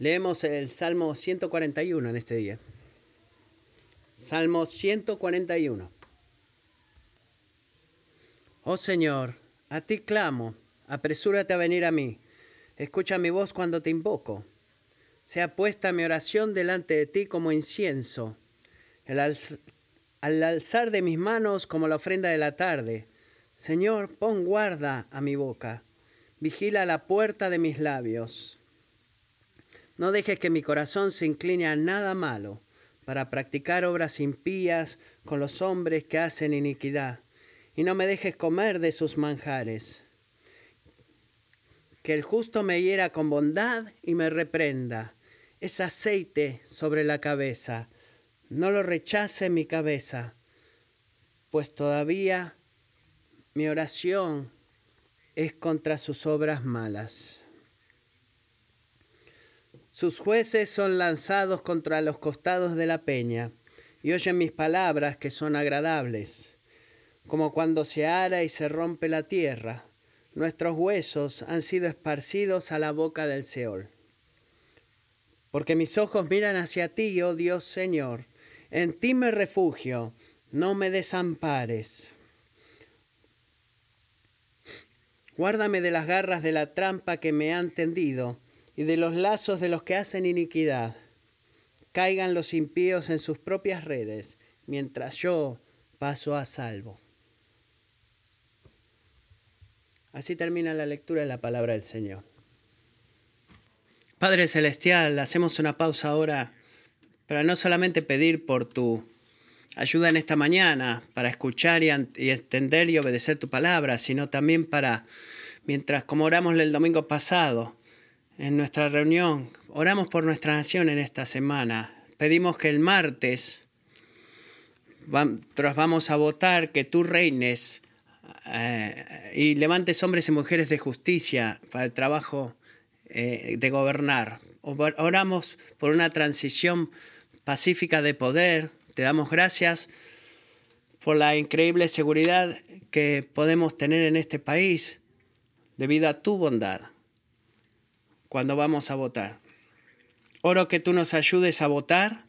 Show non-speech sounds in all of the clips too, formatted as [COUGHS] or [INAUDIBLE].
Leemos el Salmo 141 en este día. Salmo 141. Oh Señor, a ti clamo, apresúrate a venir a mí. Escucha mi voz cuando te invoco. Sea puesta mi oración delante de ti como incienso, al alzar de mis manos como la ofrenda de la tarde. Señor, pon guarda a mi boca, vigila la puerta de mis labios. No dejes que mi corazón se incline a nada malo para practicar obras impías con los hombres que hacen iniquidad, y no me dejes comer de sus manjares. Que el justo me hiera con bondad y me reprenda. Es aceite sobre la cabeza. No lo rechace mi cabeza, pues todavía mi oración es contra sus obras malas. Sus jueces son lanzados contra los costados de la peña y oyen mis palabras que son agradables, como cuando se ara y se rompe la tierra. Nuestros huesos han sido esparcidos a la boca del Seol. Porque mis ojos miran hacia ti, oh Dios Señor, en ti me refugio, no me desampares. Guárdame de las garras de la trampa que me han tendido y de los lazos de los que hacen iniquidad. Caigan los impíos en sus propias redes, mientras yo paso a salvo. Así termina la lectura de la palabra del Señor. Padre Celestial, hacemos una pausa ahora para no solamente pedir por tu ayuda en esta mañana, para escuchar y, entender y obedecer tu palabra, sino también para, mientras como oramos el domingo pasado, en nuestra reunión. Oramos por nuestra nación en esta semana. Pedimos que el martes, vamos a votar, que tú reines eh, y levantes hombres y mujeres de justicia para el trabajo eh, de gobernar. Oramos por una transición pacífica de poder. Te damos gracias por la increíble seguridad que podemos tener en este país debido a tu bondad cuando vamos a votar. Oro que tú nos ayudes a votar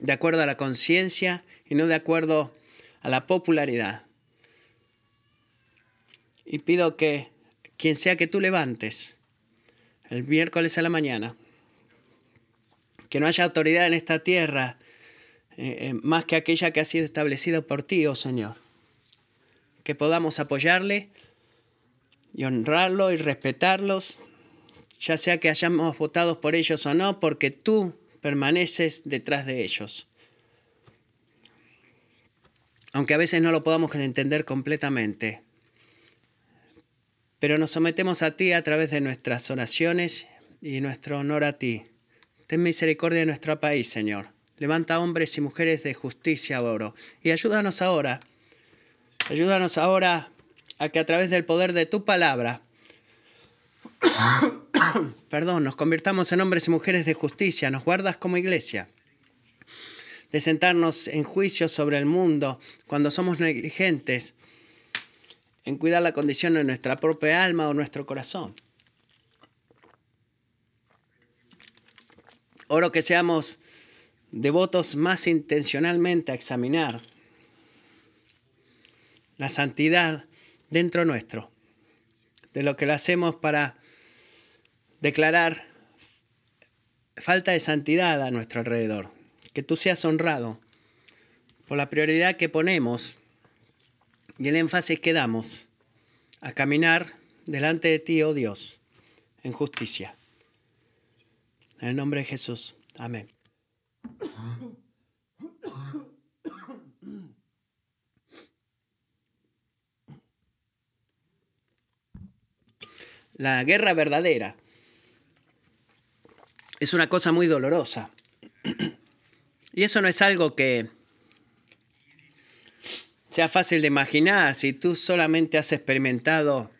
de acuerdo a la conciencia y no de acuerdo a la popularidad. Y pido que quien sea que tú levantes el miércoles a la mañana, que no haya autoridad en esta tierra eh, eh, más que aquella que ha sido establecida por ti, oh Señor. Que podamos apoyarle y honrarlo y respetarlos ya sea que hayamos votado por ellos o no, porque tú permaneces detrás de ellos. Aunque a veces no lo podamos entender completamente. Pero nos sometemos a ti a través de nuestras oraciones y nuestro honor a ti. Ten misericordia de nuestro país, Señor. Levanta hombres y mujeres de justicia, oro. Y ayúdanos ahora. Ayúdanos ahora a que a través del poder de tu palabra [COUGHS] perdón, nos convirtamos en hombres y mujeres de justicia, nos guardas como iglesia de sentarnos en juicio sobre el mundo cuando somos negligentes en cuidar la condición de nuestra propia alma o nuestro corazón. Oro que seamos devotos más intencionalmente a examinar la santidad dentro nuestro, de lo que lo hacemos para declarar falta de santidad a nuestro alrededor. Que tú seas honrado por la prioridad que ponemos y el énfasis que damos a caminar delante de ti, oh Dios, en justicia. En el nombre de Jesús. Amén. La guerra verdadera es una cosa muy dolorosa. Y eso no es algo que sea fácil de imaginar si tú solamente has experimentado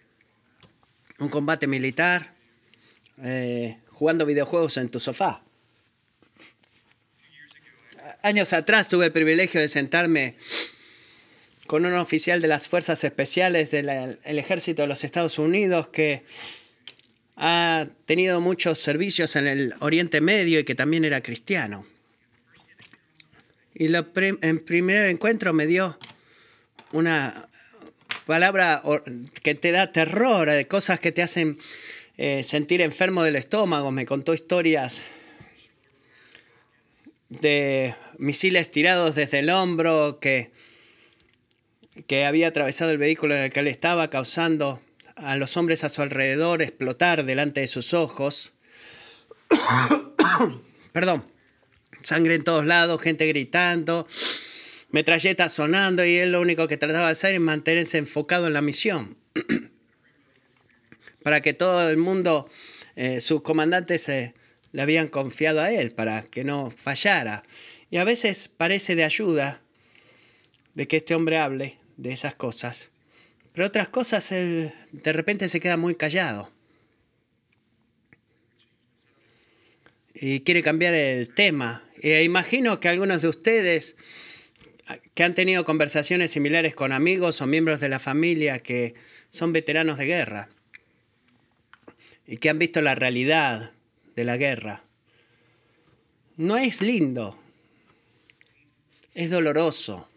un combate militar eh, jugando videojuegos en tu sofá. Años atrás tuve el privilegio de sentarme con un oficial de las Fuerzas Especiales del Ejército de los Estados Unidos que ha tenido muchos servicios en el Oriente Medio y que también era cristiano. Y lo en primer encuentro me dio una palabra que te da terror, de cosas que te hacen eh, sentir enfermo del estómago. Me contó historias de misiles tirados desde el hombro que, que había atravesado el vehículo en el que él estaba, causando a los hombres a su alrededor explotar delante de sus ojos. [COUGHS] Perdón. Sangre en todos lados, gente gritando, metralletas sonando y él lo único que trataba de hacer es mantenerse enfocado en la misión. [COUGHS] para que todo el mundo, eh, sus comandantes se le habían confiado a él, para que no fallara. Y a veces parece de ayuda de que este hombre hable de esas cosas pero otras cosas de repente se queda muy callado. Y quiere cambiar el tema. E imagino que algunos de ustedes que han tenido conversaciones similares con amigos o miembros de la familia que son veteranos de guerra y que han visto la realidad de la guerra. No es lindo, es doloroso.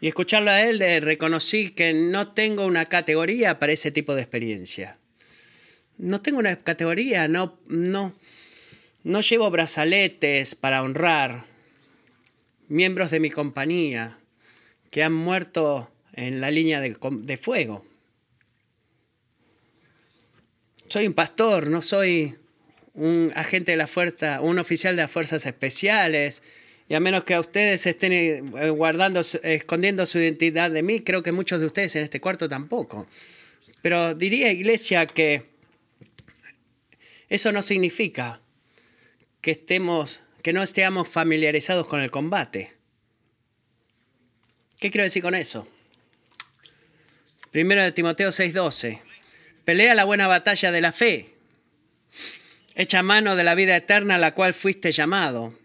Y escucharlo a él, reconocí que no tengo una categoría para ese tipo de experiencia. No tengo una categoría, no, no, no llevo brazaletes para honrar miembros de mi compañía que han muerto en la línea de, de fuego. Soy un pastor, no soy un agente de la fuerza, un oficial de las fuerzas especiales y a menos que a ustedes estén eh, guardando, escondiendo su identidad de mí, creo que muchos de ustedes en este cuarto tampoco. Pero diría, iglesia, que eso no significa que, estemos, que no estemos familiarizados con el combate. ¿Qué quiero decir con eso? Primero de Timoteo 6:12. Pelea la buena batalla de la fe. Echa mano de la vida eterna a la cual fuiste llamado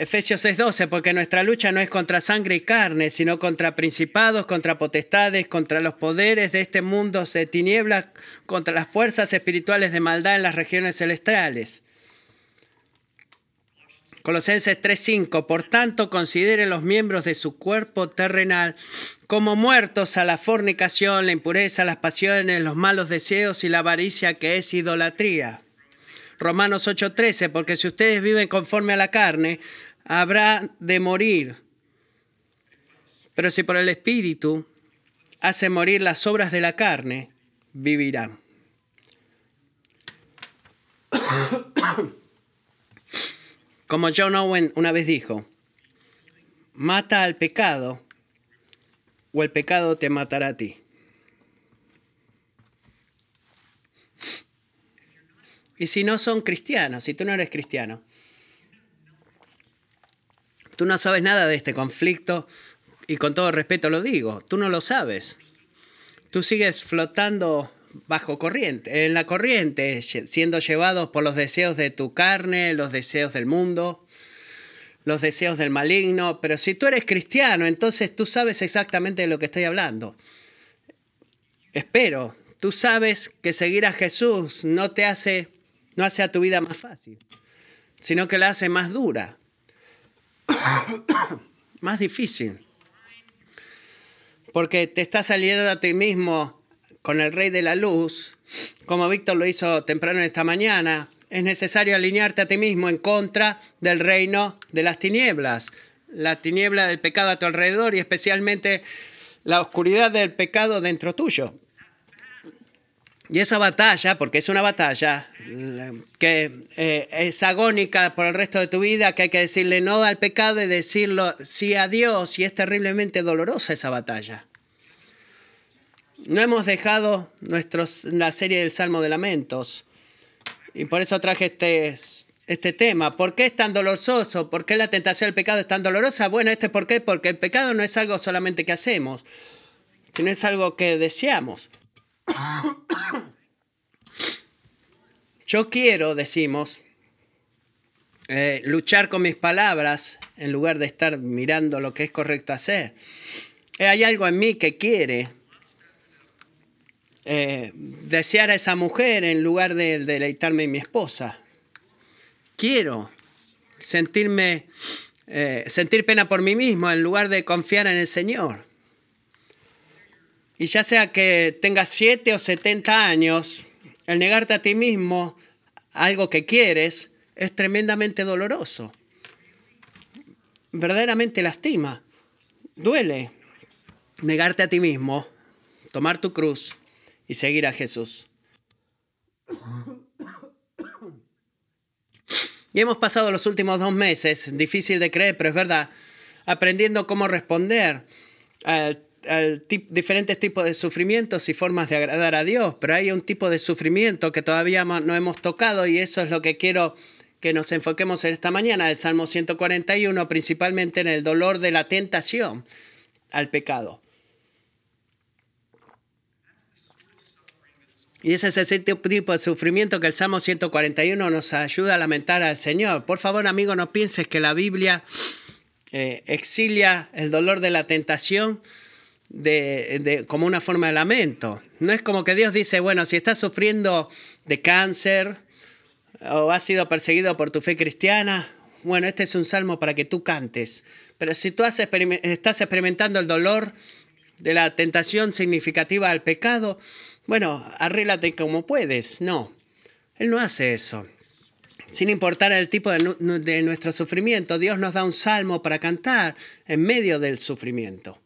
Efesios 6:12, porque nuestra lucha no es contra sangre y carne, sino contra principados, contra potestades, contra los poderes de este mundo de tinieblas, contra las fuerzas espirituales de maldad en las regiones celestiales. Colosenses 3:5, por tanto consideren los miembros de su cuerpo terrenal como muertos a la fornicación, la impureza, las pasiones, los malos deseos y la avaricia que es idolatría. Romanos 8:13, porque si ustedes viven conforme a la carne, habrá de morir. Pero si por el Espíritu hace morir las obras de la carne, vivirán. Como John Owen una vez dijo, mata al pecado o el pecado te matará a ti. Y si no son cristianos, si tú no eres cristiano, Tú no sabes nada de este conflicto y con todo respeto lo digo, tú no lo sabes. Tú sigues flotando bajo corriente, en la corriente, siendo llevados por los deseos de tu carne, los deseos del mundo, los deseos del maligno, pero si tú eres cristiano, entonces tú sabes exactamente de lo que estoy hablando. Espero, tú sabes que seguir a Jesús no te hace no hace a tu vida más fácil, sino que la hace más dura. [COUGHS] más difícil. Porque te estás saliendo a ti mismo con el rey de la luz, como Víctor lo hizo temprano esta mañana. Es necesario alinearte a ti mismo en contra del reino de las tinieblas, la tiniebla del pecado a tu alrededor y especialmente la oscuridad del pecado dentro tuyo. Y esa batalla, porque es una batalla que eh, es agónica por el resto de tu vida, que hay que decirle no al pecado y decirlo sí a Dios, y es terriblemente dolorosa esa batalla. No hemos dejado nuestros, la serie del Salmo de Lamentos, y por eso traje este, este tema. ¿Por qué es tan doloroso? ¿Por qué la tentación del pecado es tan dolorosa? Bueno, este por qué, porque el pecado no es algo solamente que hacemos, sino es algo que deseamos. Yo quiero, decimos, eh, luchar con mis palabras en lugar de estar mirando lo que es correcto hacer. Eh, hay algo en mí que quiere eh, desear a esa mujer en lugar de deleitarme en mi esposa. Quiero sentirme, sentir pena por mí mismo en lugar de confiar en el Señor. Y ya sea que tengas 7 o 70 años, el negarte a ti mismo algo que quieres es tremendamente doloroso. Verdaderamente lastima. Duele negarte a ti mismo, tomar tu cruz y seguir a Jesús. Y hemos pasado los últimos dos meses, difícil de creer, pero es verdad, aprendiendo cómo responder a, diferentes tipos de sufrimientos y formas de agradar a Dios. Pero hay un tipo de sufrimiento que todavía no hemos tocado y eso es lo que quiero que nos enfoquemos en esta mañana, el Salmo 141, principalmente en el dolor de la tentación al pecado. Y ese es ese tipo de sufrimiento que el Salmo 141 nos ayuda a lamentar al Señor. Por favor, amigo, no pienses que la Biblia eh, exilia el dolor de la tentación de, como una forma de lamento. No es como que Dios dice, bueno, si estás sufriendo de cáncer o has sido perseguido por tu fe cristiana, bueno, este es un salmo para que tú cantes. Pero si tú estás experimentando el dolor de la tentación significativa al pecado, bueno, arréglate como puedes. No, Él no hace eso. Sin importar el tipo de, nuestro sufrimiento, Dios nos da un salmo para cantar en medio del sufrimiento.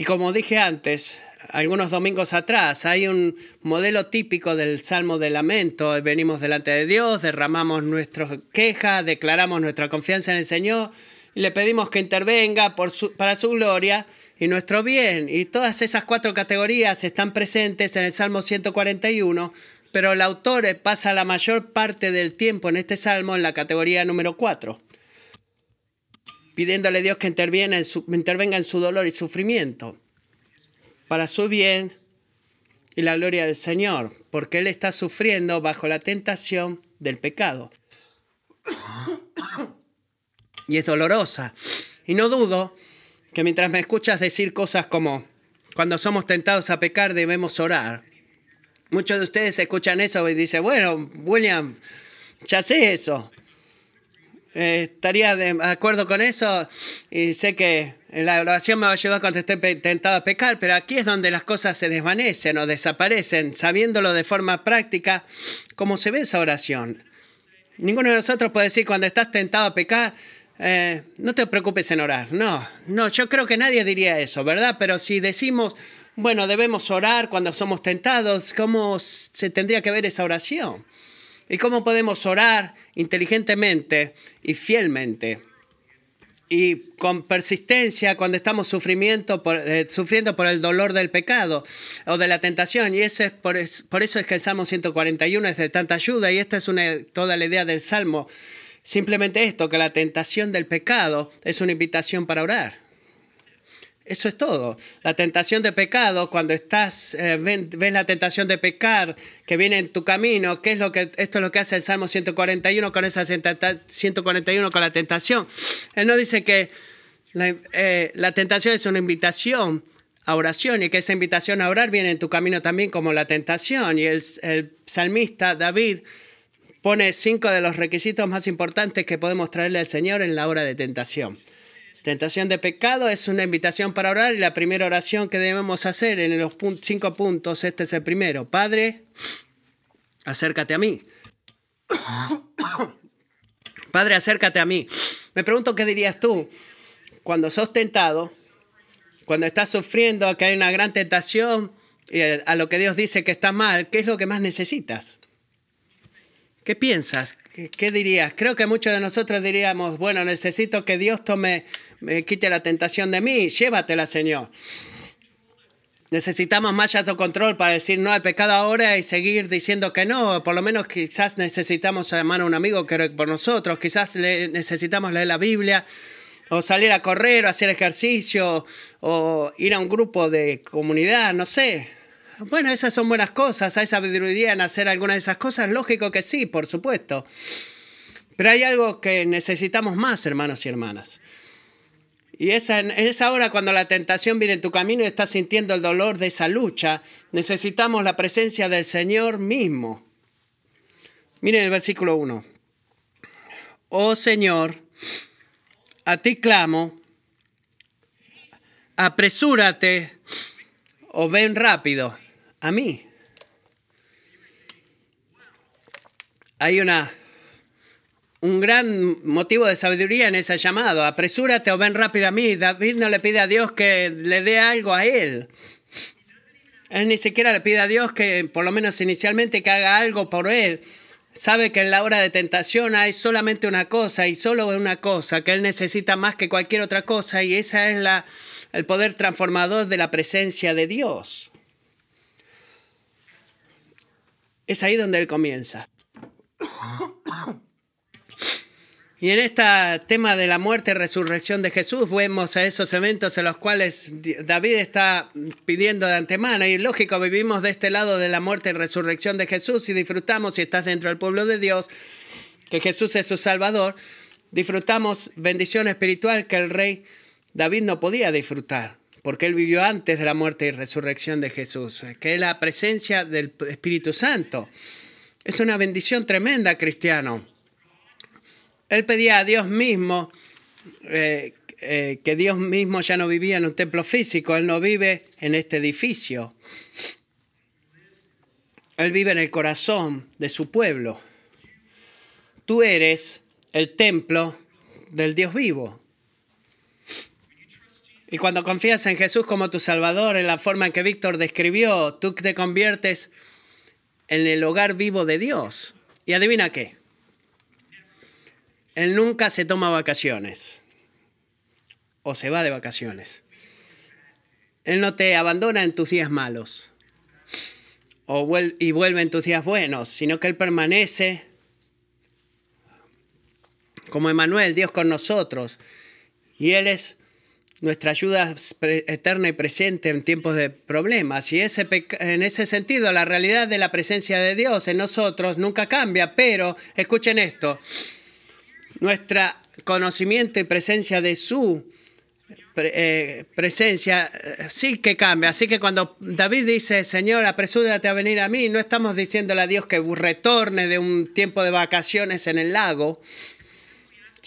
Y como dije antes, algunos domingos atrás, hay un modelo típico del salmo de lamento. Venimos delante de Dios, derramamos nuestras quejas, declaramos nuestra confianza en el Señor y le pedimos que intervenga para su gloria y nuestro bien. Y todas esas cuatro categorías están presentes en el Salmo 141, pero el autor pasa la mayor parte del tiempo en este salmo en la categoría número 4, pidiéndole a Dios que intervenga en su, intervenga en su dolor y sufrimiento, para su bien y la gloria del Señor, porque Él está sufriendo bajo la tentación del pecado. Y es dolorosa. Y no dudo que mientras me escuchas decir cosas como, cuando somos tentados a pecar debemos orar, muchos de ustedes escuchan eso y dicen, bueno, William, ya sé eso. Eh, estaría de acuerdo con eso y sé que la oración me va a ayudar cuando esté tentado a pecar, pero aquí es donde las cosas se desvanecen o desaparecen, sabiéndolo de forma práctica, cómo se ve esa oración. Ninguno de nosotros puede decir cuando estás tentado a pecar, eh, no te preocupes en orar. No, no, yo creo que nadie diría eso, ¿verdad? Pero si decimos, bueno, debemos orar cuando somos tentados, ¿cómo se tendría que ver esa oración? ¿Y cómo podemos orar inteligentemente y fielmente? Y con persistencia cuando estamos eh, sufriendo por el dolor del pecado o de la tentación. Y ese es por, por, eso es que el Salmo 141 es de tanta ayuda y esta es toda la idea del Salmo. Simplemente esto, que la tentación del pecado es una invitación para orar. Eso es todo. La tentación de pecado, cuando estás, eh, ves la tentación de pecar que viene en tu camino, ¿qué es lo que, esto es lo que hace el Salmo 141 con esa 141 con la tentación. Él no dice que la, eh, la tentación es una invitación a oración y que esa invitación a orar viene en tu camino también como la tentación. Y el, el salmista David pone cinco de los requisitos más importantes que podemos traerle al Señor en la hora de tentación. Tentación de pecado es una invitación para orar y la primera oración que debemos hacer en los cinco puntos, este es el primero. Padre, acércate a mí. [COUGHS] Padre, acércate a mí. Me pregunto qué dirías tú cuando sos tentado, cuando estás sufriendo, que hay una gran tentación y a lo que Dios dice que está mal, ¿qué es lo que más necesitas? ¿Qué piensas? ¿Qué, dirías? Creo que muchos de nosotros diríamos, bueno, necesito que Dios tome, me quite la tentación de mí, llévatela, Señor. Necesitamos más autocontrol para decir no al pecado ahora y seguir diciendo que no. Por lo menos quizás necesitamos llamar a un amigo que por nosotros. Quizás necesitamos leer la Biblia o salir a correr o hacer ejercicio o ir a un grupo de comunidad, no sé. Bueno, esas son buenas cosas. ¿Hay sabiduría en hacer alguna de esas cosas? Lógico que sí, por supuesto. Pero hay algo que necesitamos más, hermanos y hermanas. Y esa, en esa hora cuando la tentación viene en tu camino y estás sintiendo el dolor de esa lucha, necesitamos la presencia del Señor mismo. Miren el versículo 1. Oh Señor, a ti clamo, apresúrate o ven rápido a mí. Hay una un gran motivo de sabiduría en ese llamado. Apresúrate o ven rápido a mí. David no le pide a Dios que le dé algo a él. Él ni siquiera le pide a Dios que, por lo menos inicialmente, que haga algo por él. Sabe que en la hora de tentación hay solamente una cosa y solo una cosa, que él necesita más que cualquier otra cosa y esa es la, el poder transformador de la presencia de Dios. Es ahí donde él comienza. Y en este tema de la muerte y resurrección de Jesús vemos a esos eventos en los cuales David está pidiendo de antemano. Y lógico, vivimos de este lado de la muerte y resurrección de Jesús y disfrutamos, si estás dentro del pueblo de Dios, que Jesús es su Salvador, disfrutamos bendición espiritual que el rey David no podía disfrutar, porque él vivió antes de la muerte y resurrección de Jesús, que es la presencia del Espíritu Santo. Es una bendición tremenda, cristiano. Él pedía a Dios mismo eh, eh, que Dios mismo ya no vivía en un templo físico, Él no vive en este edificio. Él vive en el corazón de su pueblo. Tú eres el templo del Dios vivo. Y cuando confías en Jesús como tu Salvador, en la forma en que Víctor describió, tú te conviertes en el hogar vivo de Dios. Y adivina qué, él nunca se toma vacaciones o se va de vacaciones. Él no te abandona en tus días malos o y vuelve en tus días buenos, sino que Él permanece como Emanuel, Dios con nosotros. Y Él es nuestra ayuda eterna y presente en tiempos de problemas. Y ese en ese sentido, la realidad de la presencia de Dios en nosotros nunca cambia, pero escuchen esto, nuestro conocimiento y presencia de su eh, presencia eh, sí que cambia. Así que cuando David dice, Señor, apresúrate a venir a mí, no estamos diciéndole a Dios que retorne de un tiempo de vacaciones en el lago,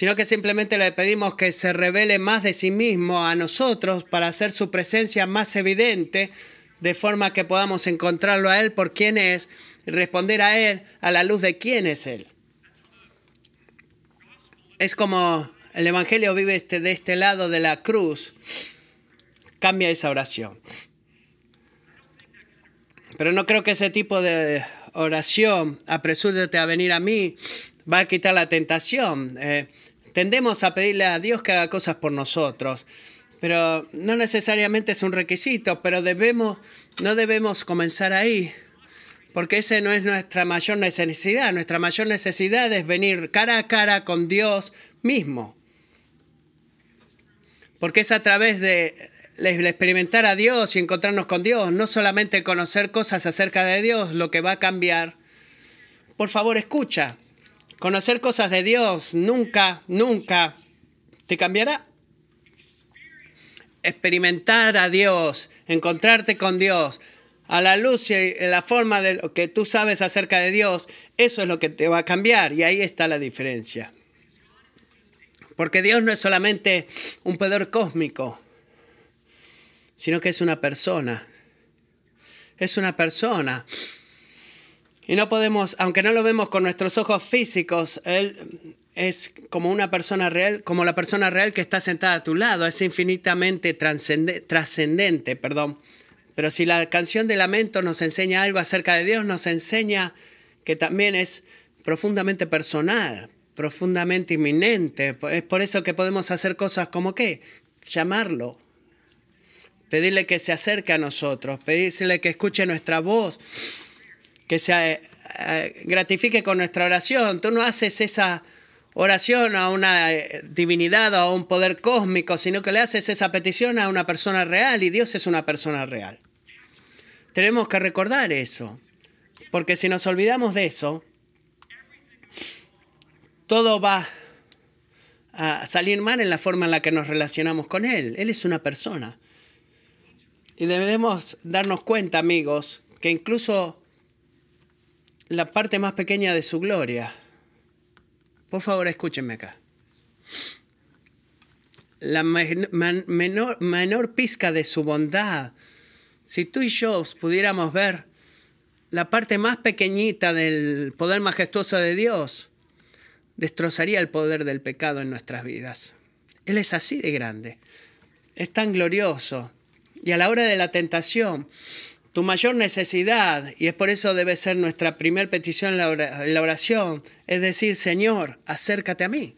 sino que simplemente le pedimos que se revele más de sí mismo a nosotros para hacer su presencia más evidente, de forma que podamos encontrarlo a Él por quién es y responder a Él a la luz de quién es Él es como el Evangelio vive este, de este lado de la cruz, cambia esa oración. Pero no creo que ese tipo de oración, apresúrate a venir a mí, va a quitar la tentación. Eh, tendemos a pedirle a Dios que haga cosas por nosotros, pero no necesariamente es un requisito, pero debemos, no debemos comenzar ahí porque esa no es nuestra mayor necesidad. Nuestra mayor necesidad es venir cara a cara con Dios mismo. Porque es a través de experimentar a Dios y encontrarnos con Dios, no solamente conocer cosas acerca de Dios, lo que va a cambiar. Por favor, escucha. Conocer cosas de Dios nunca, nunca te cambiará. Experimentar a Dios, encontrarte con Dios, a la luz y la forma de lo que tú sabes acerca de Dios, eso es lo que te va a cambiar y ahí está la diferencia. Porque Dios no es solamente un poder cósmico, sino que es una persona. Es una persona. Y no podemos, aunque no lo vemos con nuestros ojos físicos, Él es como una persona real, como la persona real que está sentada a tu lado, es infinitamente trascendente, perdón. Pero si la canción de lamento nos enseña algo acerca de Dios, nos enseña que también es profundamente personal, profundamente inminente. Es por eso que podemos hacer cosas como qué? Llamarlo, pedirle que se acerque a nosotros, pedirle que escuche nuestra voz, que se eh, gratifique con nuestra oración. Tú no haces esa oración a una eh, divinidad o a un poder cósmico, sino que le haces esa petición a una persona real y Dios es una persona real. Tenemos que recordar eso, porque si nos olvidamos de eso, todo va a salir mal en la forma en la que nos relacionamos con Él. Él es una persona. Y debemos darnos cuenta, amigos, que incluso la parte más pequeña de su gloria, por favor escúchenme acá, la menor, menor pizca de su bondad, si tú y yo pudiéramos ver la parte más pequeñita del poder majestuoso de Dios, destrozaría el poder del pecado en nuestras vidas. Él es así de grande, es tan glorioso. Y a la hora de la tentación, tu mayor necesidad, y es por eso debe ser nuestra primera petición en la oración, es decir, Señor, acércate a mí.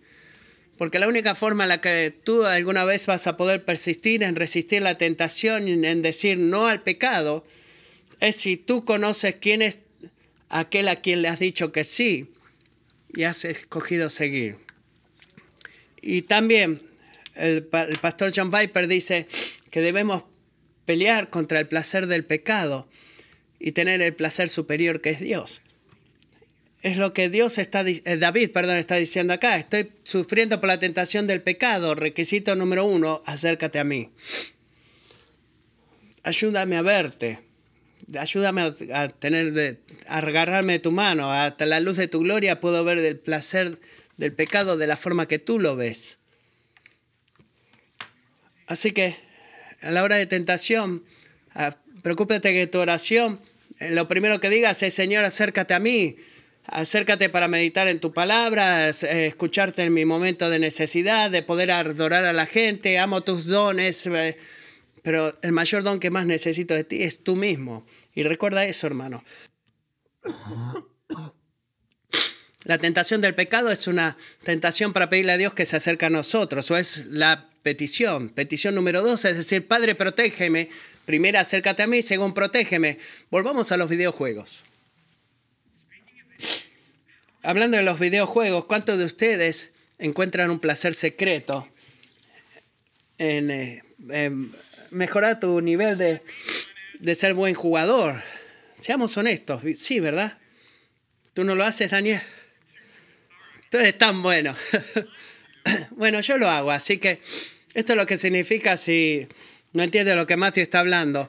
Porque la única forma en la que tú alguna vez vas a poder persistir en resistir la tentación, en decir no al pecado, es si tú conoces quién es aquel a quien le has dicho que sí y has escogido seguir. Y también el, el pastor John Viper dice que debemos pelear contra el placer del pecado y tener el placer superior que es Dios. Es lo que Dios está, eh, David, perdón, está diciendo acá. Estoy sufriendo por la tentación del pecado. Requisito número uno, acércate a mí. Ayúdame a verte. Ayúdame a, tener a agarrarme de tu mano. Hasta la luz de tu gloria puedo ver el placer del pecado de la forma que tú lo ves. Así que a la hora de tentación, ah, preocúpate que tu oración, eh, lo primero que digas es, Señor, acércate a mí, acércate para meditar en tu palabra, eh, escucharte en mi momento de necesidad, de poder adorar a la gente, amo tus dones, eh, pero el mayor don que más necesito de ti es tú mismo. Y recuerda eso, hermano. La tentación del pecado es una tentación para pedirle a Dios que se acerque a nosotros, o es la petición. Petición número dos, es decir, Padre, protégeme. Primera, acércate a mí. Según, protégeme. Volvamos a los videojuegos. Hablando de los videojuegos, ¿cuántos de ustedes encuentran un placer secreto en, eh, mejorar tu nivel de, de ser buen jugador? Seamos honestos, sí, ¿verdad? ¿Tú no lo haces, Daniel? Tú eres tan bueno. [LAUGHS] bueno, yo lo hago, así que esto es lo que significa si no entiendes lo que Matthew está hablando.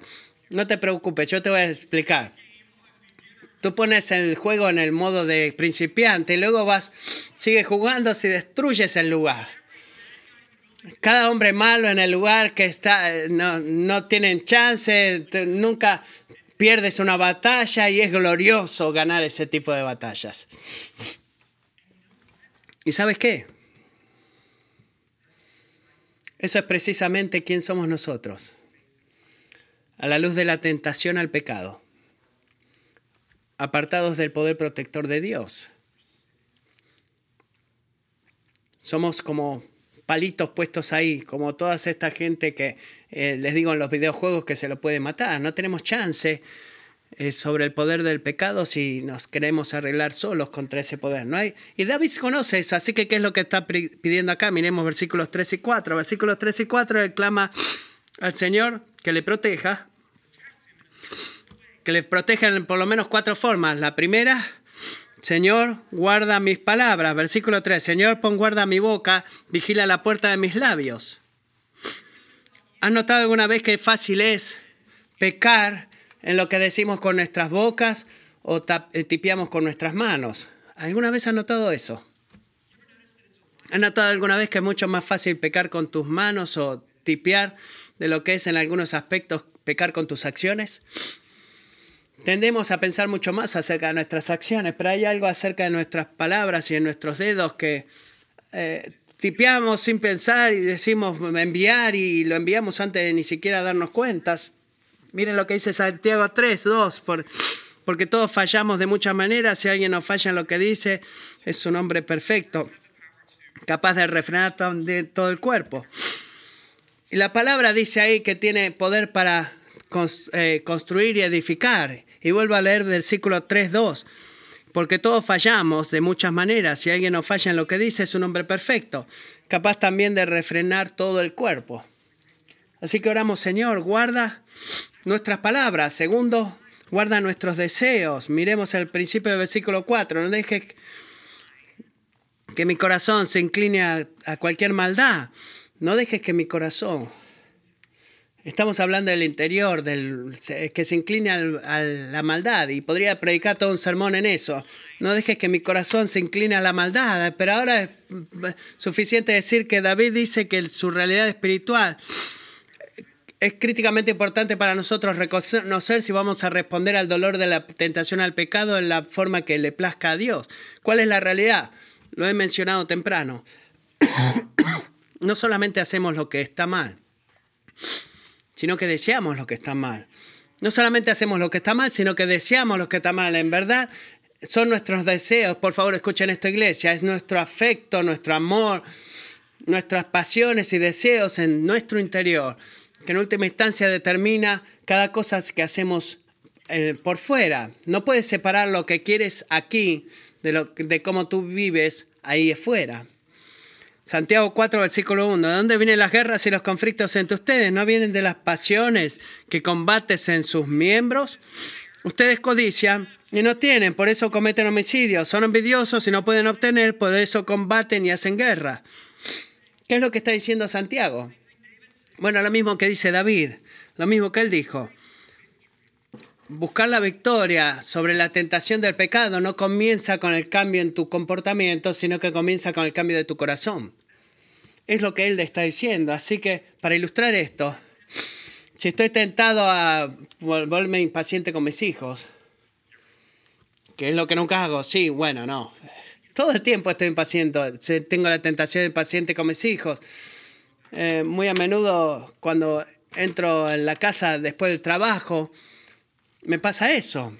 No te preocupes, yo te voy a explicar. Tú pones el juego en el modo de principiante y luego vas, sigues jugando si destruyes el lugar. Cada hombre malo en el lugar que está, no, no tienen chance, nunca pierdes una batalla y es glorioso ganar ese tipo de batallas. ¿Y sabes qué? Eso es precisamente quién somos nosotros, a la luz de la tentación al pecado, apartados del poder protector de Dios. Somos como palitos puestos ahí, como toda esta gente que eh, les digo en los videojuegos que se lo puede matar. No tenemos chance sobre el poder del pecado si nos queremos arreglar solos contra ese poder. ¿no? Y David conoce eso, así que ¿qué es lo que está pidiendo acá? Miremos versículos 3 y 4. Versículos 3 y 4, él clama al Señor que le proteja, que le proteja en por lo menos cuatro formas. La primera, Señor, guarda mis palabras. Versículo 3, Señor, pon guarda mi boca, vigila la puerta de mis labios. ¿Has notado alguna vez qué fácil es pecar en lo que decimos con nuestras bocas o eh, tipiamos con nuestras manos. ¿Alguna vez has notado eso? ¿Has notado alguna vez que es mucho más fácil pecar con tus manos o tipear de lo que es en algunos aspectos pecar con tus acciones? Tendemos a pensar mucho más acerca de nuestras acciones, pero hay algo acerca de nuestras palabras y de nuestros dedos que eh, tipeamos sin pensar y decimos enviar y lo enviamos antes de ni siquiera darnos cuenta. Miren lo que dice Santiago 3, 2, porque todos fallamos de muchas maneras, si alguien no falla en lo que dice, es un hombre perfecto, capaz de refrenar todo el cuerpo. Y la palabra dice ahí que tiene poder para eh, construir y edificar. Y vuelvo a leer versículo 3, 2. Porque todos fallamos de muchas maneras. Si alguien no falla en lo que dice, es un hombre perfecto, capaz también de refrenar todo el cuerpo. Así que oramos, Señor, guarda nuestras palabras. Segundo, guarda nuestros deseos. Miremos el principio del versículo 4. No dejes que mi corazón se incline a, cualquier maldad. No dejes que mi corazón Estamos hablando del interior, del que se incline a la maldad y podría predicar todo un sermón en eso. No dejes que mi corazón se incline a la maldad, pero ahora es suficiente decir que David dice que su realidad espiritual es críticamente importante para nosotros reconocer si vamos a responder al dolor de la tentación al pecado en la forma que le plazca a Dios. ¿Cuál es la realidad? Lo he mencionado temprano. [COUGHS] No solamente hacemos lo que está mal, sino que deseamos lo que está mal. No solamente hacemos lo que está mal, sino que deseamos lo que está mal. En verdad, son nuestros deseos. Por favor, escuchen esto, iglesia. Es nuestro afecto, nuestro amor, nuestras pasiones y deseos en nuestro interior, que en última instancia determina cada cosa que hacemos eh, por fuera. No puedes separar lo que quieres aquí de, lo, de cómo tú vives ahí afuera. Santiago 4, versículo 1. ¿De dónde vienen las guerras y los conflictos entre ustedes? ¿No vienen de las pasiones que combates en sus miembros? Ustedes codician y no tienen, por eso cometen homicidios. Son envidiosos y no pueden obtener, por eso combaten y hacen guerra. ¿Qué es lo que está diciendo Santiago? Bueno, lo mismo que dice David, lo mismo que él dijo. Buscar la victoria sobre la tentación del pecado no comienza con el cambio en tu comportamiento, sino que comienza con el cambio de tu corazón. Es lo que él le está diciendo. Así que, para ilustrar esto, si estoy tentado a volverme impaciente con mis hijos, que es lo que nunca hago, sí, bueno, no. Todo el tiempo estoy impaciente, tengo la tentación de impaciente con mis hijos. Eh, muy a menudo cuando entro en la casa después del trabajo, me pasa eso.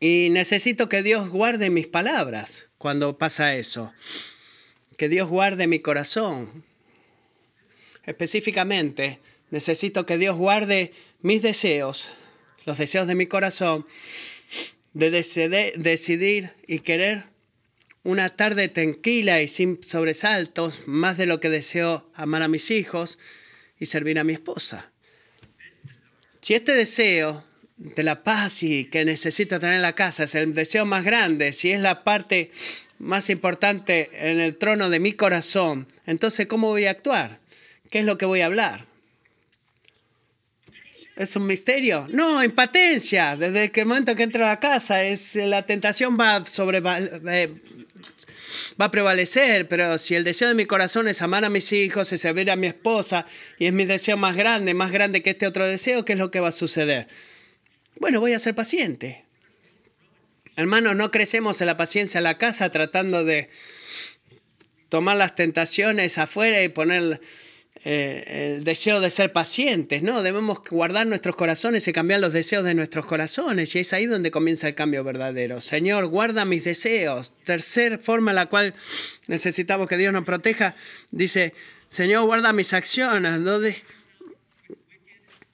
Y necesito que Dios guarde mis palabras cuando pasa eso. Que Dios guarde mi corazón. Específicamente, necesito que Dios guarde mis deseos, los deseos de mi corazón, de decidir y querer una tarde tranquila y sin sobresaltos, más de lo que deseo amar a mis hijos y servir a mi esposa. Si este deseo de la paz y que necesito tener en la casa, es el deseo más grande, si es la parte más importante en el trono de mi corazón, entonces ¿cómo voy a actuar? ¿Qué es lo que voy a hablar? ¿Es un misterio? No, impotencia. Desde el momento que entro a la casa, es, la tentación va, sobre, eh, va a prevalecer, pero si el deseo de mi corazón es amar a mis hijos, es servir a mi esposa, y es mi deseo más grande, más grande que este otro deseo, ¿qué es lo que va a suceder? Bueno, voy a ser paciente. Hermanos, no crecemos en la paciencia en la casa tratando de tomar las tentaciones afuera y poner eh, el deseo de ser pacientes. No, debemos guardar nuestros corazones y cambiar los deseos de nuestros corazones. Y es ahí donde comienza el cambio verdadero. Señor, guarda mis deseos. Tercer forma en la cual necesitamos que Dios nos proteja, dice, Señor, guarda mis acciones. No de,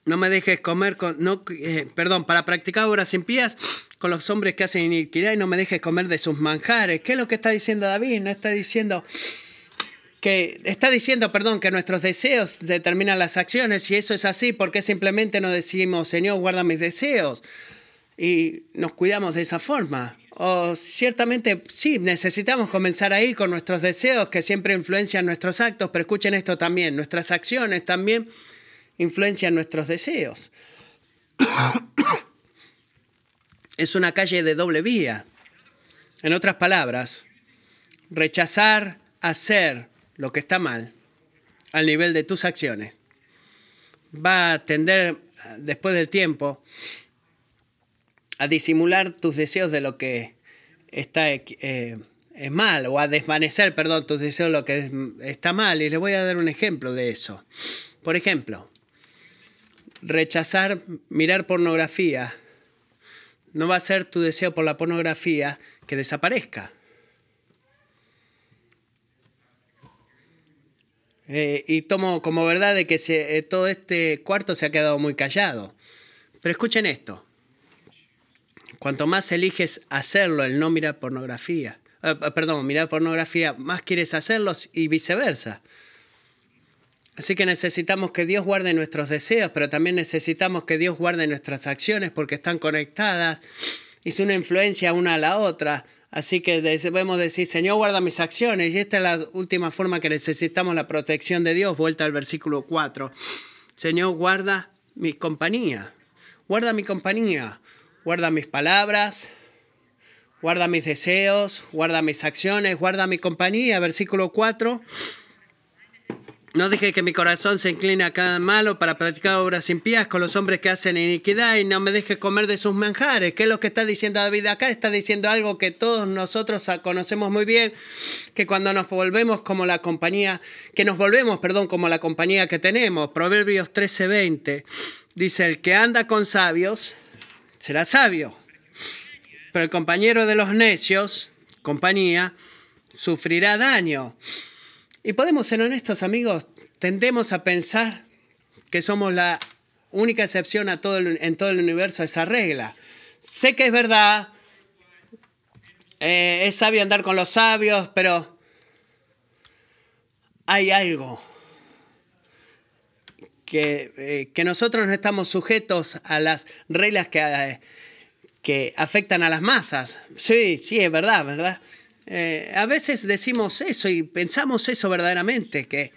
no me dejes comer con, no, eh, perdón, para practicar obras impías con los hombres que hacen iniquidad y no me dejes comer de sus manjares. ¿Qué es lo que está diciendo David? No está diciendo que está diciendo, perdón, que nuestros deseos determinan las acciones y eso es así porque simplemente no decimos, Señor, guarda mis deseos y nos cuidamos de esa forma. O ciertamente sí, necesitamos comenzar ahí con nuestros deseos que siempre influencian nuestros actos, pero escuchen esto también, nuestras acciones también influencia nuestros deseos. [COUGHS] es una calle de doble vía. En otras palabras, rechazar hacer lo que está mal al nivel de tus acciones va a tender después del tiempo a disimular tus deseos de lo que está eh, es mal o a desvanecer, perdón, tus deseos de lo que está mal y les voy a dar un ejemplo de eso. Por ejemplo, rechazar mirar pornografía, no va a ser tu deseo por la pornografía que desaparezca. Eh, y tomo como verdad de que eh, todo este cuarto se ha quedado muy callado. Pero escuchen esto. Cuanto más eliges hacerlo, el no mirar pornografía, eh, perdón, mirar pornografía, más quieres hacerlo y viceversa. Así que necesitamos que Dios guarde nuestros deseos, pero también necesitamos que Dios guarde nuestras acciones porque están conectadas y es una influencia una a la otra. Así que debemos decir, Señor, guarda mis acciones. Y esta es la última forma que necesitamos la protección de Dios. Vuelta al versículo 4. Señor, guarda mi compañía. Guarda mi compañía. Guarda mis palabras. Guarda mis deseos. Guarda mis acciones. Guarda mi compañía. Versículo 4. No dije que mi corazón se incline a cada malo para practicar obras impías con los hombres que hacen iniquidad y no me deje comer de sus manjares. ¿Qué es lo que está diciendo David acá? Está diciendo algo que todos nosotros conocemos muy bien, que cuando nos volvemos como la compañía, que nos volvemos, perdón, como la compañía que tenemos. Proverbios 13:20 dice, el que anda con sabios será sabio, pero el compañero de los necios, compañía, sufrirá daño. Y podemos ser honestos, amigos, tendemos a pensar que somos la única excepción a todo en todo el universo a esa regla. Sé que es verdad, eh, es sabio andar con los sabios, pero hay algo que, eh, que nosotros no estamos sujetos a las reglas que, eh, que afectan a las masas. Sí, sí, es verdad, ¿verdad? Eh, a veces decimos eso y pensamos eso verdaderamente, que,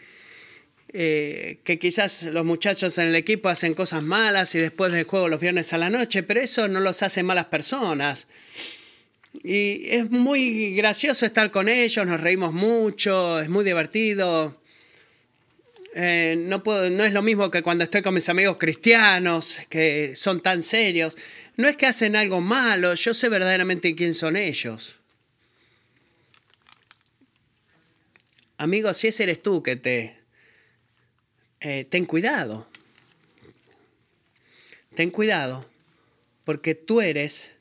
eh, que quizás los muchachos en el equipo hacen cosas malas y después del juego los viernes a la noche, pero eso no los hace malas personas. Y es muy gracioso estar con ellos, nos reímos mucho, es muy divertido. Eh, no, puedo, no es lo mismo que cuando estoy con mis amigos cristianos, que son tan serios. No es que hacen algo malo, yo sé verdaderamente quién son ellos. Amigo, si ese eres tú que te... Eh, ten cuidado. Ten cuidado, porque tú eres...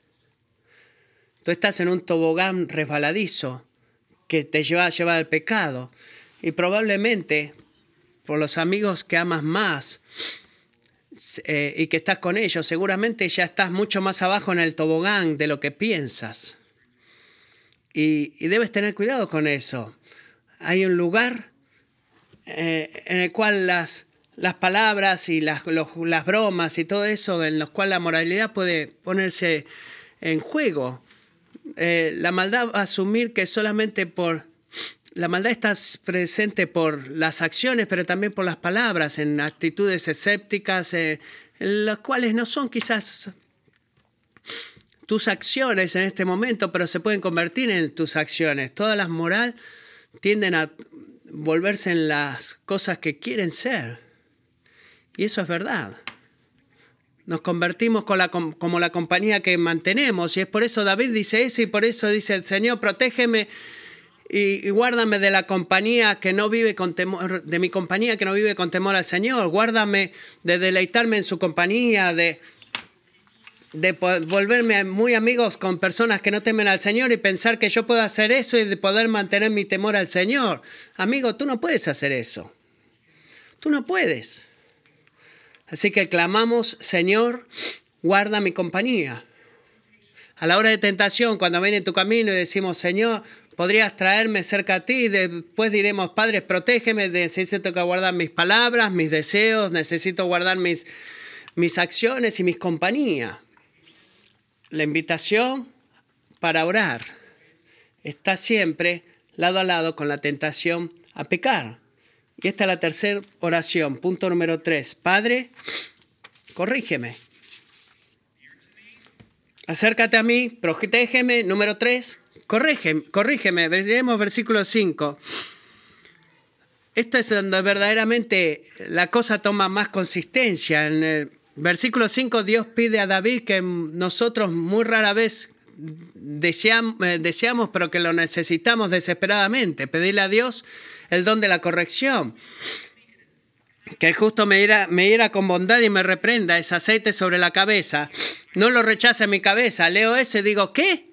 Tú estás en un tobogán resbaladizo que te lleva a llevar al pecado. Y probablemente por los amigos que amas más eh, y que estás con ellos, seguramente ya estás mucho más abajo en el tobogán de lo que piensas. Y, y debes tener cuidado con eso hay un lugar eh, en el cual las, las palabras y las, las bromas y todo eso, en los cuales la moralidad puede ponerse en juego. Eh, la maldad va a asumir que solamente por... La maldad está presente por las acciones, pero también por las palabras, en actitudes escépticas, eh, en las cuales no son quizás tus acciones en este momento, pero se pueden convertir en tus acciones. Todas las moral tienden a volverse en las cosas que quieren ser. Y eso es verdad. Nos convertimos con la, como la compañía que mantenemos. Y es por eso David dice eso y por eso dice el Señor, protégeme y, y, guárdame de la compañía que no vive con temor, de mi compañía que no vive con temor al Señor. Guárdame de deleitarme en su compañía, de, de volverme muy amigos con personas que no temen al Señor y pensar que yo puedo hacer eso y de poder mantener mi temor al Señor. Amigo, tú no puedes hacer eso. Tú no puedes. Así que clamamos, Señor, guarda mi compañía. A la hora de tentación, cuando viene tu camino y decimos, Señor, podrías traerme cerca a ti, después diremos, Padre, protégeme, necesito que guardar mis palabras, mis deseos, necesito guardar mis, mis acciones y mis compañías la invitación para orar está siempre lado a lado con la tentación a pecar. Y esta es la tercera oración, punto número tres. Padre, corrígeme. Acércate a mí, protégeme. Número tres, corrígeme. corrígeme. Veremos versículo 5. Esto es donde verdaderamente la cosa toma más consistencia. En el Versículo 5, Dios pide a David que nosotros muy rara vez deseamos, eh, deseamos, pero que lo necesitamos desesperadamente. Pedirle a Dios el don de la corrección. Que el justo me irá, me con bondad y me reprenda ese aceite sobre la cabeza. No lo rechace mi cabeza. Leo eso y digo, ¿qué?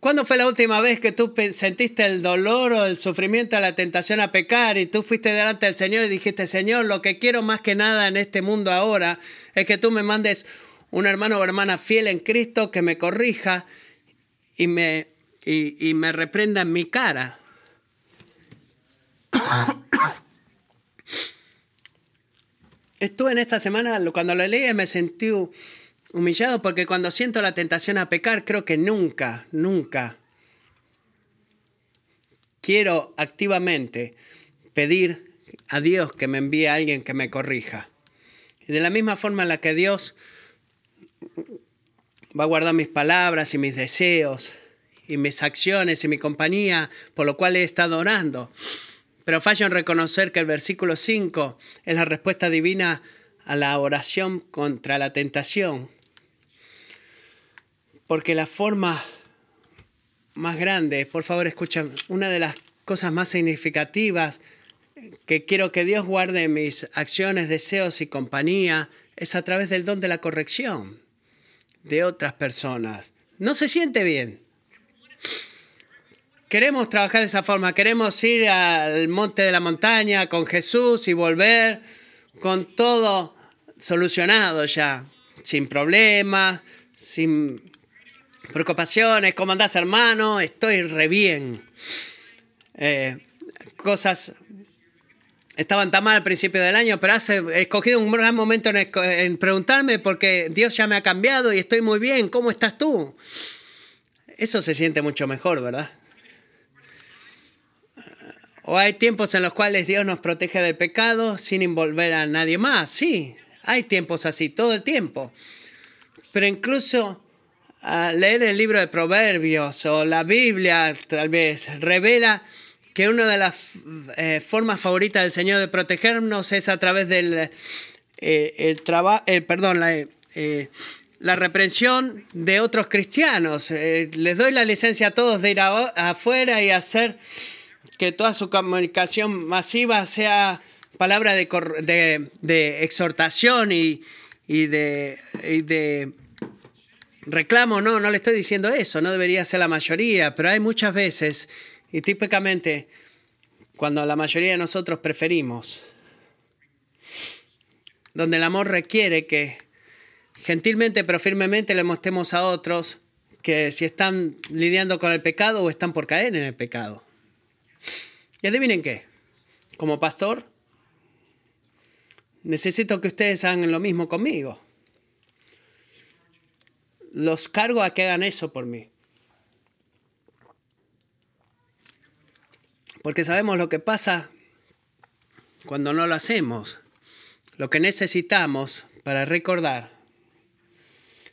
¿Cuándo fue la última vez que tú sentiste el dolor o el sufrimiento, la tentación a pecar y tú fuiste delante del Señor y dijiste, Señor, lo que quiero más que nada en este mundo ahora es que tú me mandes un hermano o hermana fiel en Cristo que me corrija y me, y, me reprenda en mi cara? [COUGHS] Estuve en esta semana, cuando lo leí me sentí Humillado porque cuando siento la tentación a pecar, creo que nunca, nunca quiero activamente pedir a Dios que me envíe a alguien que me corrija. Y de la misma forma en la que Dios va a guardar mis palabras y mis deseos y mis acciones y mi compañía, por lo cual he estado orando. Pero fallo en reconocer que el versículo 5 es la respuesta divina a la oración contra la tentación. Porque la forma más grande, por favor escuchen, una de las cosas más significativas que quiero que Dios guarde mis acciones, deseos y compañía es a través del don de la corrección de otras personas. No se siente bien. Queremos trabajar de esa forma, queremos ir al monte de la montaña con Jesús y volver con todo solucionado ya, sin problemas, sin preocupaciones. ¿Cómo andás, hermano? Estoy re bien. Eh, cosas estaban tan mal al principio del año, pero has escogido un gran momento en, preguntarme porque Dios ya me ha cambiado y estoy muy bien. ¿Cómo estás tú? Eso se siente mucho mejor, ¿verdad? O hay tiempos en los cuales Dios nos protege del pecado sin envolver a nadie más. Sí, hay tiempos así, todo el tiempo. Pero incluso leer el libro de Proverbios o la Biblia tal vez revela que una de las eh, formas favoritas del Señor de protegernos es a través del eh, el el, perdón, la, eh, la, reprensión de otros cristianos. les doy la licencia a todos de ir afuera y hacer que toda su comunicación masiva sea palabra de, de, de exhortación y, y, de, y de reclamo. No, no le estoy diciendo eso, no debería ser la mayoría, pero hay muchas veces y típicamente, cuando la mayoría de nosotros preferimos, donde el amor requiere que gentilmente pero firmemente le mostremos a otros que si están lidiando con el pecado o están por caer en el pecado. Y adivinen qué, como pastor, necesito que ustedes hagan lo mismo conmigo. Los cargo a que hagan eso por mí. Porque sabemos lo que pasa cuando no lo hacemos, lo que necesitamos para recordar.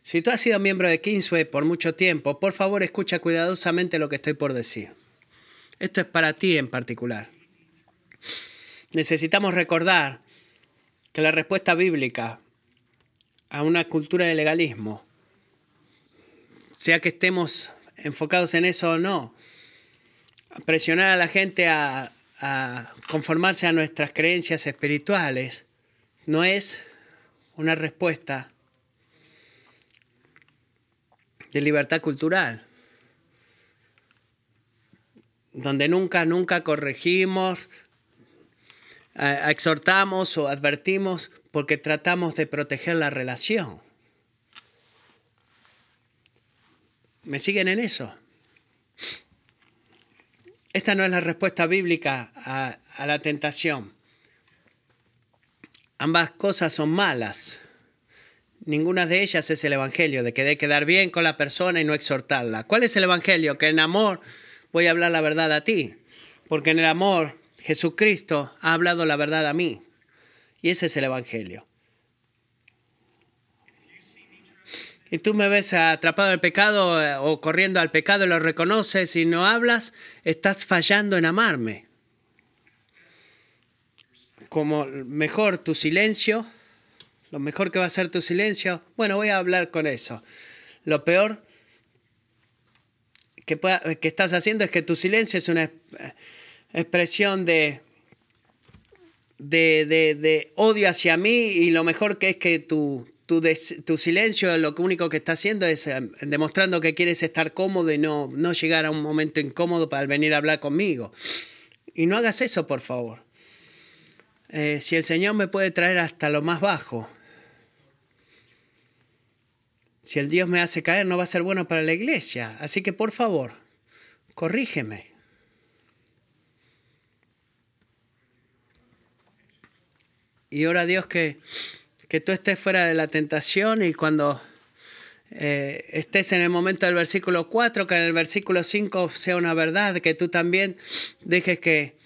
Si tú has sido miembro de Kingsway por mucho tiempo, por favor escucha cuidadosamente lo que estoy por decir. Esto es para ti en particular. Necesitamos recordar que la respuesta bíblica a una cultura de legalismo, sea que estemos enfocados en eso o no, presionar a la gente a, conformarse a nuestras creencias espirituales no es una respuesta de libertad cultural, donde nunca, nunca corregimos, exhortamos o advertimos porque tratamos de proteger la relación. ¿Me siguen en eso? Esta no es la respuesta bíblica a, la tentación. Ambas cosas son malas. Ninguna de ellas es el Evangelio, de que de quedar bien con la persona y no exhortarla. ¿Cuál es el Evangelio? Que en amor voy a hablar la verdad a ti. Porque en el amor Jesucristo ha hablado la verdad a mí. Y ese es el Evangelio. Y tú me ves atrapado en el pecado eh, o corriendo al pecado y lo reconoces y no hablas, estás fallando en amarme. Como mejor tu silencio, lo mejor que va a ser tu silencio, bueno, voy a hablar con eso. Lo peor que, que estás haciendo es que tu silencio es una expresión de, de, de, de odio hacia mí y lo mejor que es que tu, tu, silencio lo único que está haciendo es eh, demostrando que quieres estar cómodo y no, no llegar a un momento incómodo para venir a hablar conmigo. Y no hagas eso, por favor. Eh, si el Señor me puede traer hasta lo más bajo, si el Dios me hace caer, no va a ser bueno para la iglesia. Así que, por favor, corrígeme. Y ora a Dios que que tú estés fuera de la tentación y cuando eh, estés en el momento del versículo 4, que en el versículo 5 sea una verdad, que tú también dejes que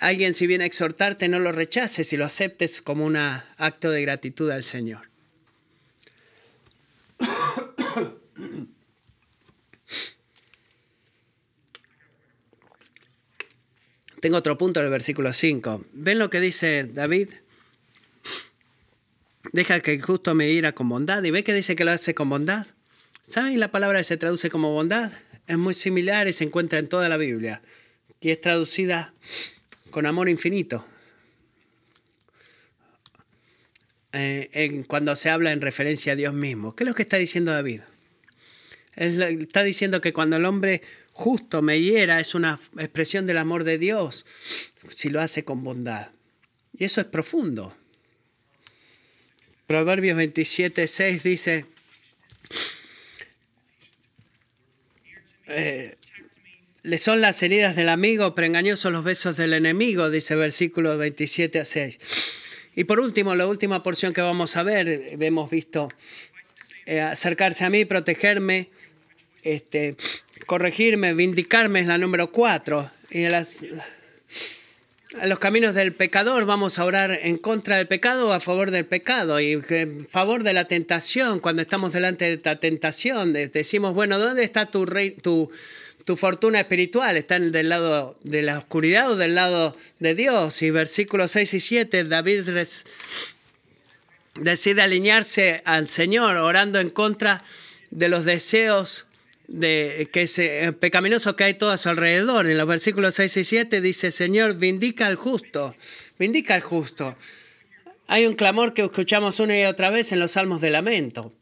alguien si viene a exhortarte no lo rechaces y lo aceptes como un acto de gratitud al Señor. [COUGHS] Tengo otro punto en el versículo 5. ¿Ven lo que dice David? Deja que el justo me ira con bondad. ¿Y ve que dice que lo hace con bondad? ¿Saben la palabra que se traduce como bondad? Es muy similar y se encuentra en toda la Biblia. Y es traducida con amor infinito. Eh, en, cuando se habla en referencia a Dios mismo. ¿Qué es lo que está diciendo David? Está diciendo que cuando el hombre justo me hiera es una expresión del amor de Dios si lo hace con bondad. Y eso es profundo. Proverbios 27, 6 dice, eh, le son las heridas del amigo, pero engañosos los besos del enemigo, dice versículo 27 a 6. Y por último, la última porción que vamos a ver, hemos visto eh, acercarse a mí, protegerme, este, corregirme, vindicarme es la número cuatro. Y en, los caminos del pecador vamos a orar en contra del pecado o a favor del pecado. Y en favor de la tentación, cuando estamos delante de la tentación, decimos, bueno, ¿dónde está tu, rey, tu, tu fortuna espiritual? ¿Está del lado de la oscuridad o del lado de Dios? Y versículos 6 y 7, David decide alinearse al Señor orando en contra de los deseos de que es eh, pecaminoso que hay todo a su alrededor. En los versículos 6 y 7 dice, Señor, vindica al justo, vindica al justo. Hay un clamor que escuchamos una y otra vez en los salmos de lamento.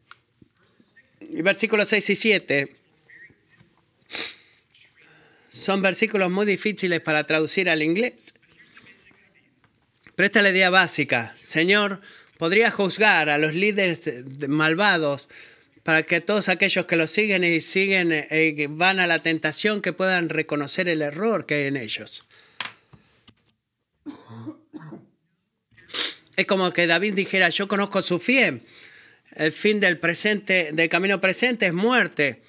Versículos 6 y 7 son versículos muy difíciles para traducir al inglés. Pero esta es la idea básica. Señor, podría juzgar a los líderes malvados para que todos aquellos que lo siguen y siguen eh, eh, van a la tentación que puedan reconocer el error que hay en ellos. Es como que David dijera, yo conozco su fin. El fin del presente, del camino presente es muerte.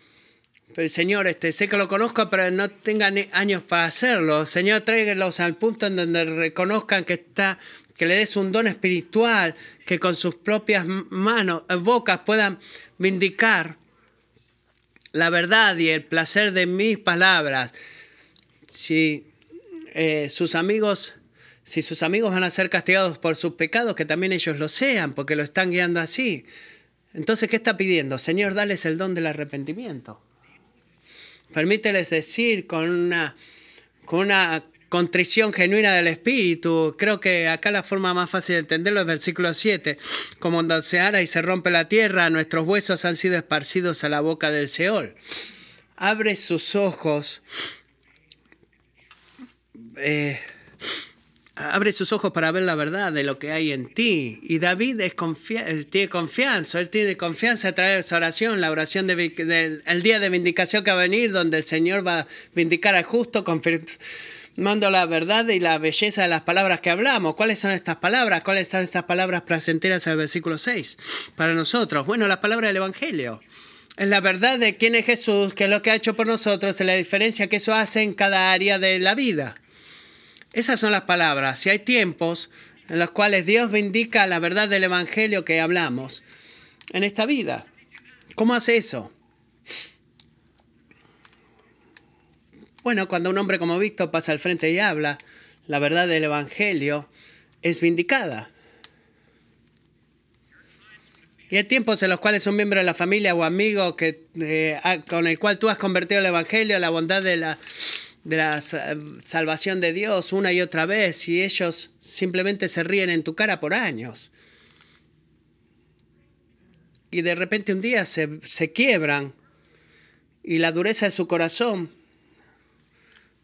Pero Señor, este, sé que lo conozco, pero no tengan años para hacerlo. Señor, tráiganlos al punto en donde reconozcan que está que le des un don espiritual, que con sus propias manos, eh, bocas puedan vindicar la verdad y el placer de mis palabras. Si eh, sus amigos, si sus amigos van a ser castigados por sus pecados, que también ellos lo sean, porque lo están guiando así. Entonces, ¿qué está pidiendo? Señor, dales el don del arrepentimiento. Permíteles decir con una, con una contrición genuina del espíritu. Creo que acá la forma más fácil de entenderlo es versículo 7. Como cuando se ara y se rompe la tierra, nuestros huesos han sido esparcidos a la boca del Seol. Abre sus ojos. Eh, abre sus ojos para ver la verdad de lo que hay en ti. Y David es tiene confianza, él tiene confianza a través de su oración, la oración del el día de vindicación que va a venir, donde el Señor va a vindicar al justo, mando la verdad y la belleza de las palabras que hablamos. ¿Cuáles son estas palabras? ¿Cuáles son estas palabras placenteras del versículo 6 para nosotros? Bueno, la palabra del Evangelio. Es la verdad de quién es Jesús, qué es lo que ha hecho por nosotros, es la diferencia que eso hace en cada área de la vida. Esas son las palabras. Si hay tiempos en los cuales Dios vindica la verdad del Evangelio que hablamos en esta vida. ¿Cómo hace eso? Bueno, cuando un hombre como Víctor pasa al frente y habla, la verdad del Evangelio es vindicada. Y hay tiempos en los cuales un miembro de la familia o amigo que, eh, con el cual tú has convertido el Evangelio, la bondad de la, de la salvación de Dios una y otra vez, y ellos simplemente se ríen en tu cara por años. Y de repente un día se, se quiebran y la dureza de su corazón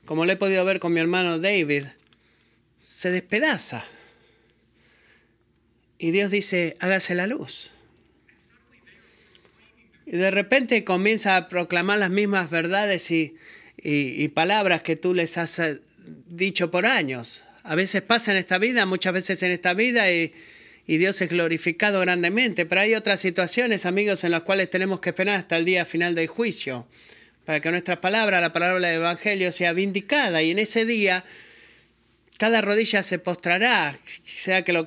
como lo he podido ver con mi hermano David, se despedaza. Y Dios dice, hágase la luz. Y de repente comienza a proclamar las mismas verdades y, palabras que tú les has eh, dicho por años. A veces pasa en esta vida, muchas veces en esta vida, y, y Dios es glorificado grandemente. Pero hay otras situaciones, amigos, en las cuales tenemos que esperar hasta el día final del juicio para que nuestra palabra, la palabra del Evangelio, sea vindicada. Y en ese día, cada rodilla se postrará, sea que lo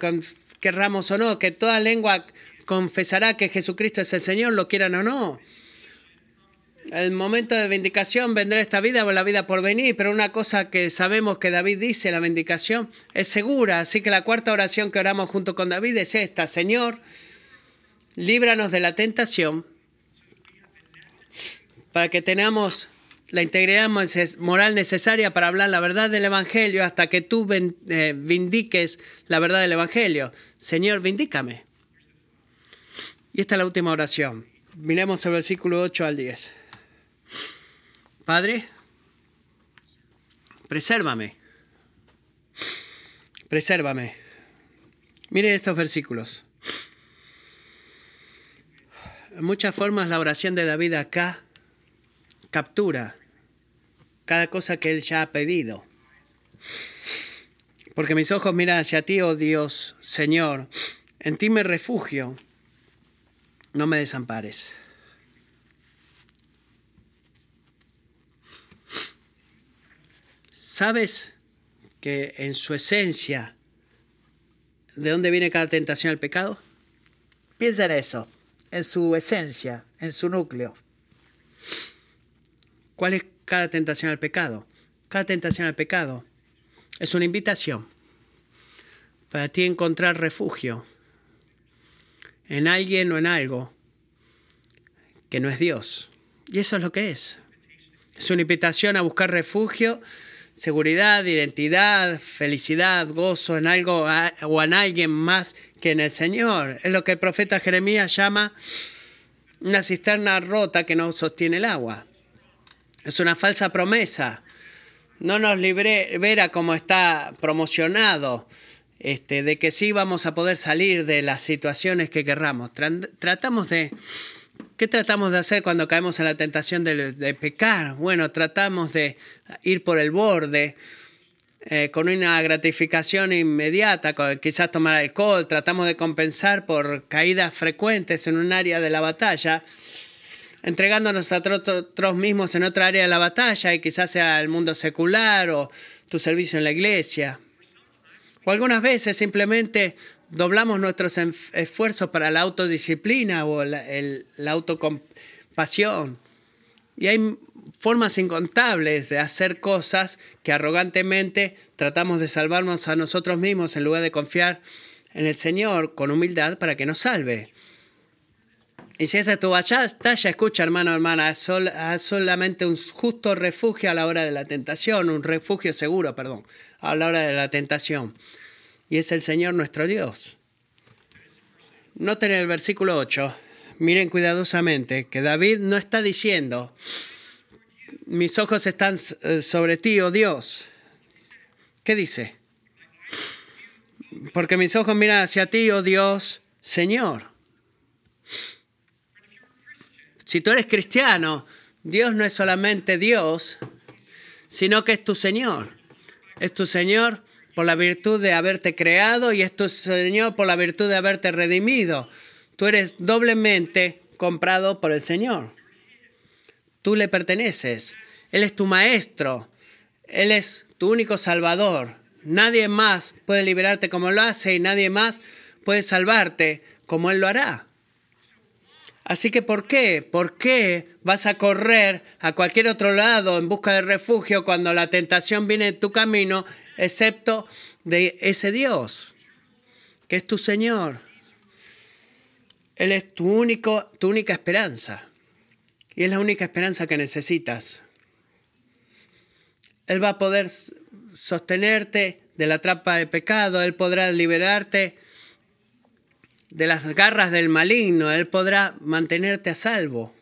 querramos o no, que toda lengua confesará que Jesucristo es el Señor, lo quieran o no. El momento de vindicación vendrá esta vida o la vida por venir, pero una cosa que sabemos que David dice, la vindicación es segura. Así que la cuarta oración que oramos junto con David es esta, Señor, líbranos de la tentación para que tengamos la integridad moral necesaria para hablar la verdad del Evangelio hasta que tú eh, vindiques la verdad del Evangelio. Señor, vindícame. Y esta es la última oración. Miremos el versículo 8 al 10. Padre, presérvame. Presérvame. Miren estos versículos. En muchas formas la oración de David acá captura cada cosa que Él ya ha pedido. Porque mis ojos miran hacia ti, oh Dios, Señor, en ti me refugio, no me desampares. ¿Sabes que en su esencia, de dónde viene cada tentación al pecado? Piensa en eso, en su esencia, en su núcleo. ¿Cuál es cada tentación al pecado? Cada tentación al pecado es una invitación para ti encontrar refugio en alguien o en algo que no es Dios. Y eso es lo que es. Es una invitación a buscar refugio, seguridad, identidad, felicidad, gozo en algo o en alguien más que en el Señor. Es lo que el profeta Jeremías llama una cisterna rota que no sostiene el agua. Es una falsa promesa. No nos libre, verá como está promocionado este, de que sí vamos a poder salir de las situaciones que querramos. Tratamos de... ¿Qué tratamos de hacer cuando caemos en la tentación de, pecar? Bueno, tratamos de ir por el borde, eh, con una gratificación inmediata, quizás tomar alcohol, tratamos de compensar por caídas frecuentes en un área de la batalla entregándonos a nosotros mismos en otra área de la batalla y quizás sea el mundo secular o tu servicio en la iglesia. O algunas veces simplemente doblamos nuestros esfuerzos para la autodisciplina o la, la autocompasión. Y hay formas incontables de hacer cosas que arrogantemente tratamos de salvarnos a nosotros mismos en lugar de confiar en el Señor con humildad para que nos salve. Y si esa es tu batalla, escucha, hermano, hermana, es solamente un justo refugio a la hora de la tentación, un refugio seguro, perdón, a la hora de la tentación. Y es el Señor nuestro Dios. Noten el versículo 8, miren cuidadosamente, que David no está diciendo, mis ojos están eh, sobre ti, oh Dios. ¿Qué dice? Porque mis ojos miran hacia ti, oh Dios, Señor. Si tú eres cristiano, Dios no es solamente Dios, sino que es tu Señor. Es tu Señor por la virtud de haberte creado y es tu Señor por la virtud de haberte redimido. Tú eres doblemente comprado por el Señor. Tú le perteneces. Él es tu maestro. Él es tu único salvador. Nadie más puede liberarte como lo hace y nadie más puede salvarte como Él lo hará. Así que ¿por qué? ¿Por qué vas a correr a cualquier otro lado en busca de refugio cuando la tentación viene en tu camino, excepto de ese Dios, que es tu Señor? Él es tu, único, tu única esperanza. Y es la única esperanza que necesitas. Él va a poder sostenerte de la trampa de pecado, Él podrá liberarte de las garras del maligno, Él podrá mantenerte a salvo.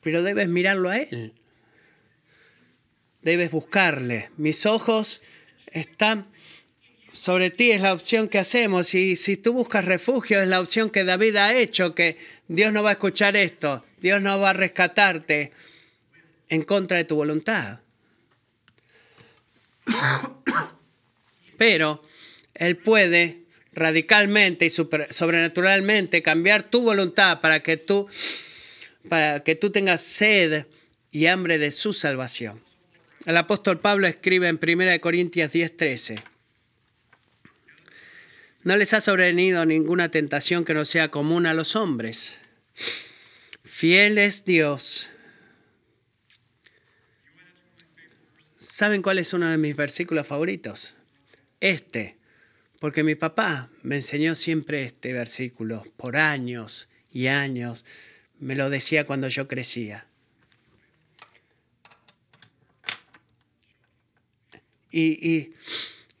Pero debes mirarlo a Él. Debes buscarle. Mis ojos están sobre ti, es la opción que hacemos. Y si tú buscas refugio, es la opción que David ha hecho, que Dios no va a escuchar esto, Dios no va a rescatarte en contra de tu voluntad. [COUGHS] Pero Él puede radicalmente y sobrenaturalmente cambiar tu voluntad para que tú, para que tú tengas sed y hambre de su salvación. El apóstol Pablo escribe en 1 Corintios 10:13. No les ha sobrevenido ninguna tentación que no sea común a los hombres. Fiel es Dios. ¿Saben cuál es uno de mis versículos favoritos? Este, porque mi papá me enseñó siempre este versículo por años y años. Me lo decía cuando yo crecía. Y,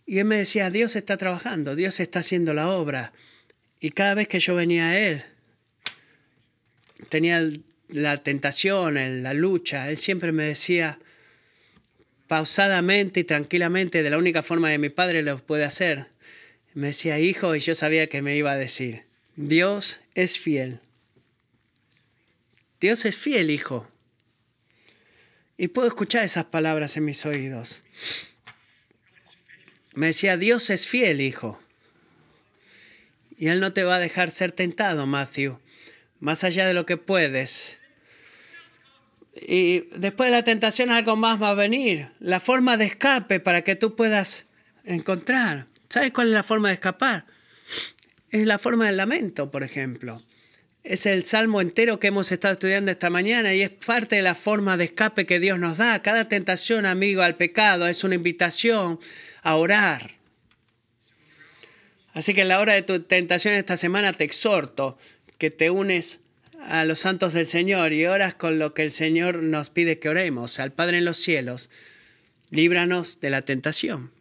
él me decía, Dios está trabajando, Dios está haciendo la obra. Y cada vez que yo venía a Él, tenía la tentación, la lucha, Él siempre me decía, pausadamente y tranquilamente, de la única forma que mi padre lo puede hacer, me decía, hijo, y yo sabía que me iba a decir, Dios es fiel. Dios es fiel, hijo. Y puedo escuchar esas palabras en mis oídos. Me decía, Dios es fiel, hijo. Y Él no te va a dejar ser tentado, Matthew, más allá de lo que puedes. Y después de la tentación algo más va a venir. La forma de escape para que tú puedas encontrar. ¿Sabes cuál es la forma de escapar? Es la forma del lamento, por ejemplo. Es el salmo entero que hemos estado estudiando esta mañana y es parte de la forma de escape que Dios nos da. Cada tentación, amigo, al pecado es una invitación a orar. Así que en la hora de tu tentación esta semana te exhorto que te unes a los santos del Señor y oras con lo que el Señor nos pide que oremos. Al Padre en los cielos, líbranos de la tentación.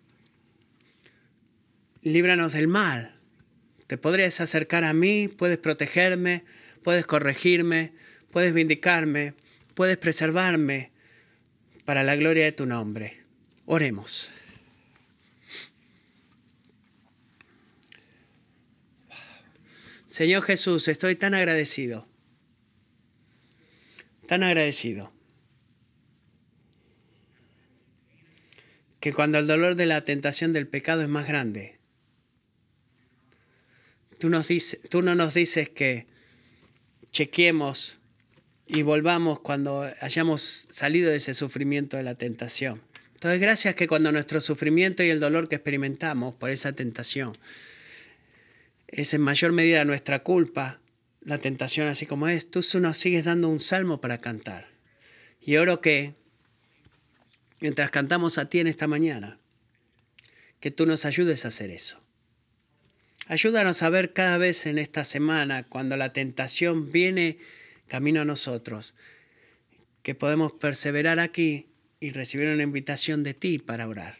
Líbranos del mal te podrías acercar a mí, puedes protegerme, puedes corregirme, puedes vindicarme, puedes preservarme para la gloria de tu nombre. Oremos. Señor Jesús, estoy tan agradecido, tan agradecido, que cuando el dolor de la tentación del pecado es más grande, Tú, nos tú no nos dices que chequemos y volvamos cuando hayamos salido de ese sufrimiento de la tentación. Entonces, gracias que cuando nuestro sufrimiento y el dolor que experimentamos por esa tentación es en mayor medida nuestra culpa, la tentación así como es, tú nos sigues dando un salmo para cantar. Y oro que, mientras cantamos a ti en esta mañana, que tú nos ayudes a hacer eso. Ayúdanos a ver cada vez en esta semana, cuando la tentación viene camino a nosotros, que podemos perseverar aquí y recibir una invitación de ti para orar.